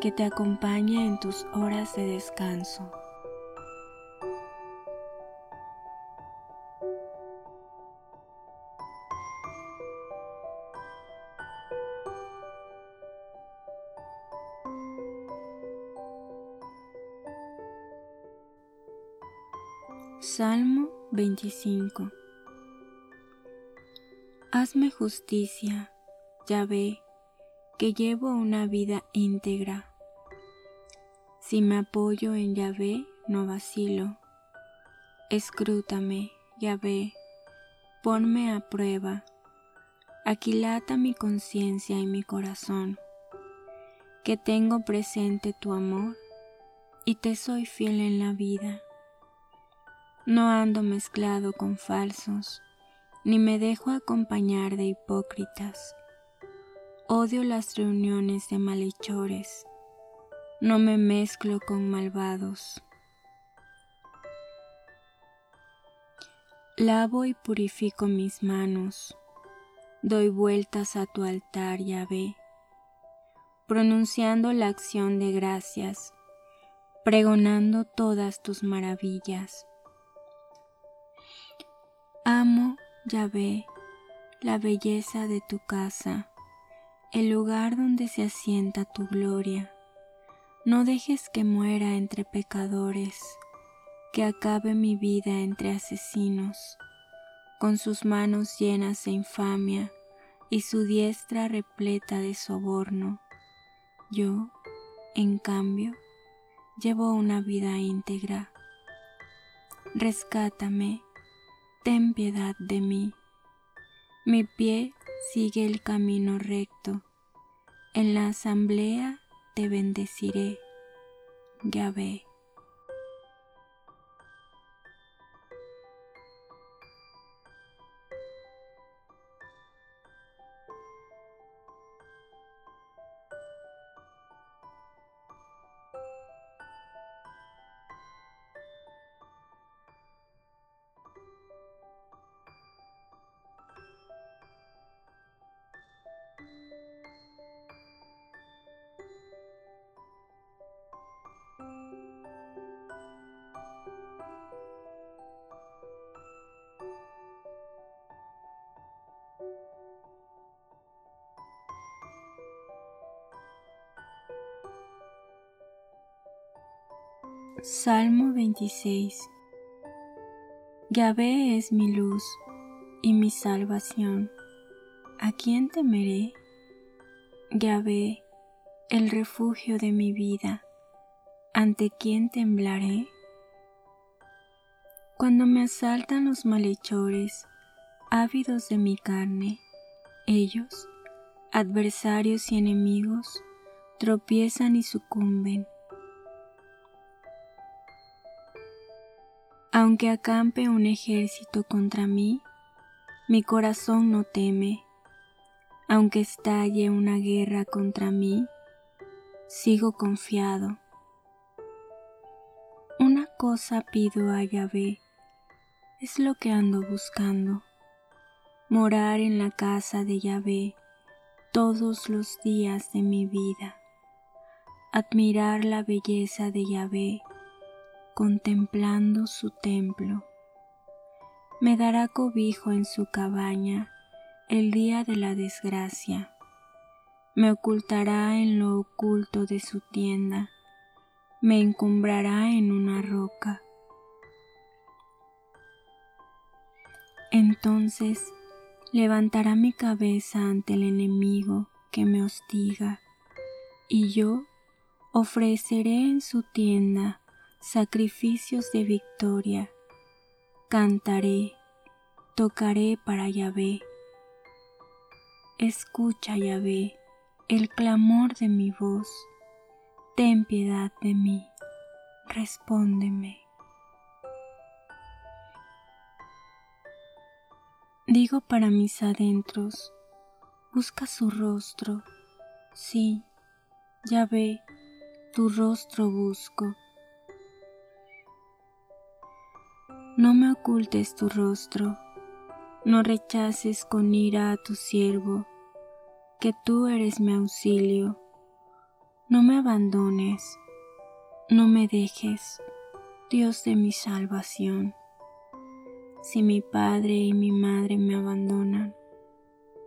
que te acompañe en tus horas de descanso. Salmo 25 Hazme justicia, ya ve, que llevo una vida íntegra si me apoyo en Yahvé, no vacilo. Escrútame, Yahvé, ponme a prueba. Aquilata mi conciencia y mi corazón, que tengo presente tu amor y te soy fiel en la vida. No ando mezclado con falsos, ni me dejo acompañar de hipócritas. Odio las reuniones de malhechores no me mezclo con malvados. Lavo y purifico mis manos, doy vueltas a tu altar, ve, pronunciando la acción de gracias, pregonando todas tus maravillas. Amo, ve, la belleza de tu casa, el lugar donde se asienta tu gloria no dejes que muera entre pecadores, que acabe mi vida entre asesinos, con sus manos llenas de infamia y su diestra repleta de soborno. Yo, en cambio, llevo una vida íntegra. Rescátame, ten piedad de mí. Mi pie sigue el camino recto. En la asamblea te bendeciré, ve. Salmo 26 Yahvé es mi luz y mi salvación. ¿A quién temeré? Yahvé, el refugio de mi vida. ¿Ante quién temblaré? Cuando me asaltan los malhechores, ávidos de mi carne, ellos, adversarios y enemigos, tropiezan y sucumben Aunque acampe un ejército contra mí, mi corazón no teme. Aunque estalle una guerra contra mí, sigo confiado. Una cosa pido a Yahvé, es lo que ando buscando, morar en la casa de Yahvé todos los días de mi vida, admirar la belleza de Yahvé contemplando su templo. Me dará cobijo en su cabaña el día de la desgracia. me ocultará en lo oculto de su tienda, me encumbrará en una roca. Entonces levantará mi cabeza ante el enemigo que me hostiga, y yo ofreceré en su tienda sacrificios de victoria, cantaré, tocaré para Yahvé. Escucha, Yahvé, el clamor de mi voz, ten piedad de mí, respóndeme. Digo para mis adentros, busca su rostro, sí, ya ve, tu rostro busco. No me ocultes tu rostro, no rechaces con ira a tu siervo, que tú eres mi auxilio. No me abandones, no me dejes, Dios de mi salvación. Si mi padre y mi madre me abandonan,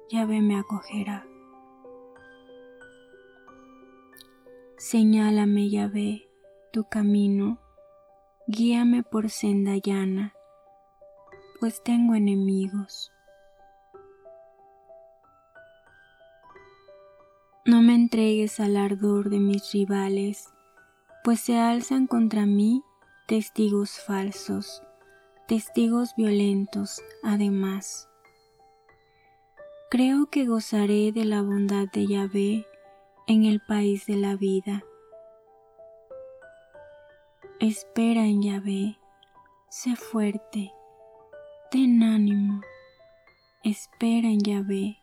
Yahvé me acogerá. Señálame, Yahvé, tu camino, guíame por senda llana, pues tengo enemigos. No me entregues al ardor de mis rivales, pues se alzan contra mí testigos falsos, testigos violentos además. Creo que gozaré de la bondad de Yahvé en el país de la vida. Espera en Yahvé, sé fuerte, ten ánimo, espera en Yahvé.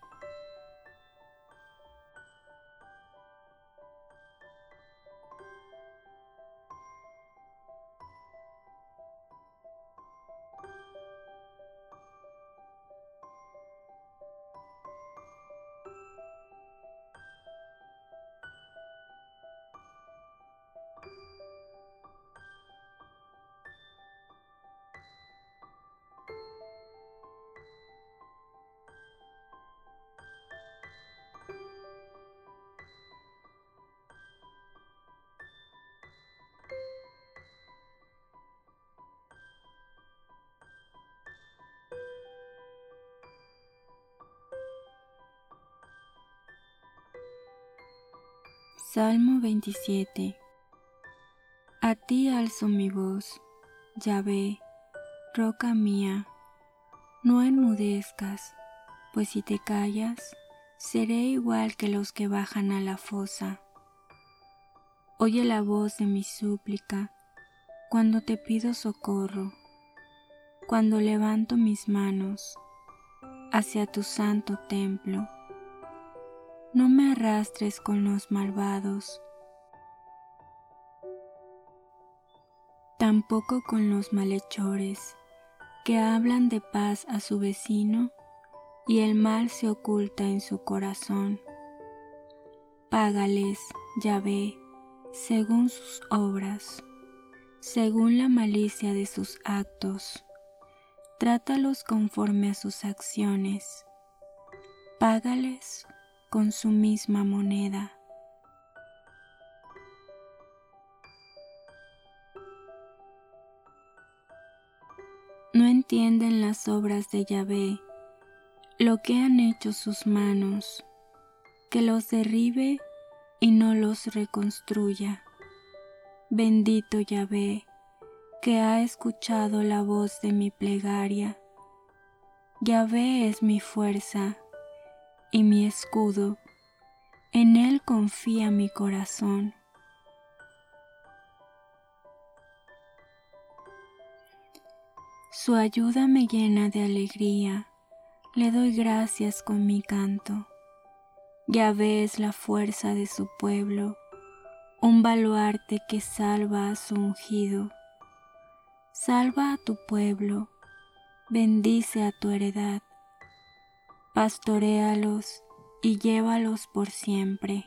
Salmo 27 A ti alzo mi voz, Yahvé, roca mía, no enmudezcas, pues si te callas, seré igual que los que bajan a la fosa. Oye la voz de mi súplica cuando te pido socorro, cuando levanto mis manos hacia tu santo templo no me arrastres con los malvados, tampoco con los malhechores, que hablan de paz a su vecino y el mal se oculta en su corazón. Págales, Yahvé, según sus obras, según la malicia de sus actos. Trátalos conforme a sus acciones. Págales con su misma moneda. No entienden las obras de Yahvé, lo que han hecho sus manos, que los derribe y no los reconstruya. Bendito Yahvé, que ha escuchado la voz de mi plegaria. Yahvé es mi fuerza y mi escudo, en Él confía mi corazón. Su ayuda me llena de alegría, le doy gracias con mi canto. Ya ves la fuerza de su pueblo, un baluarte que salva a su ungido. Salva a tu pueblo, bendice a tu heredad pastoréalos y llévalos por siempre.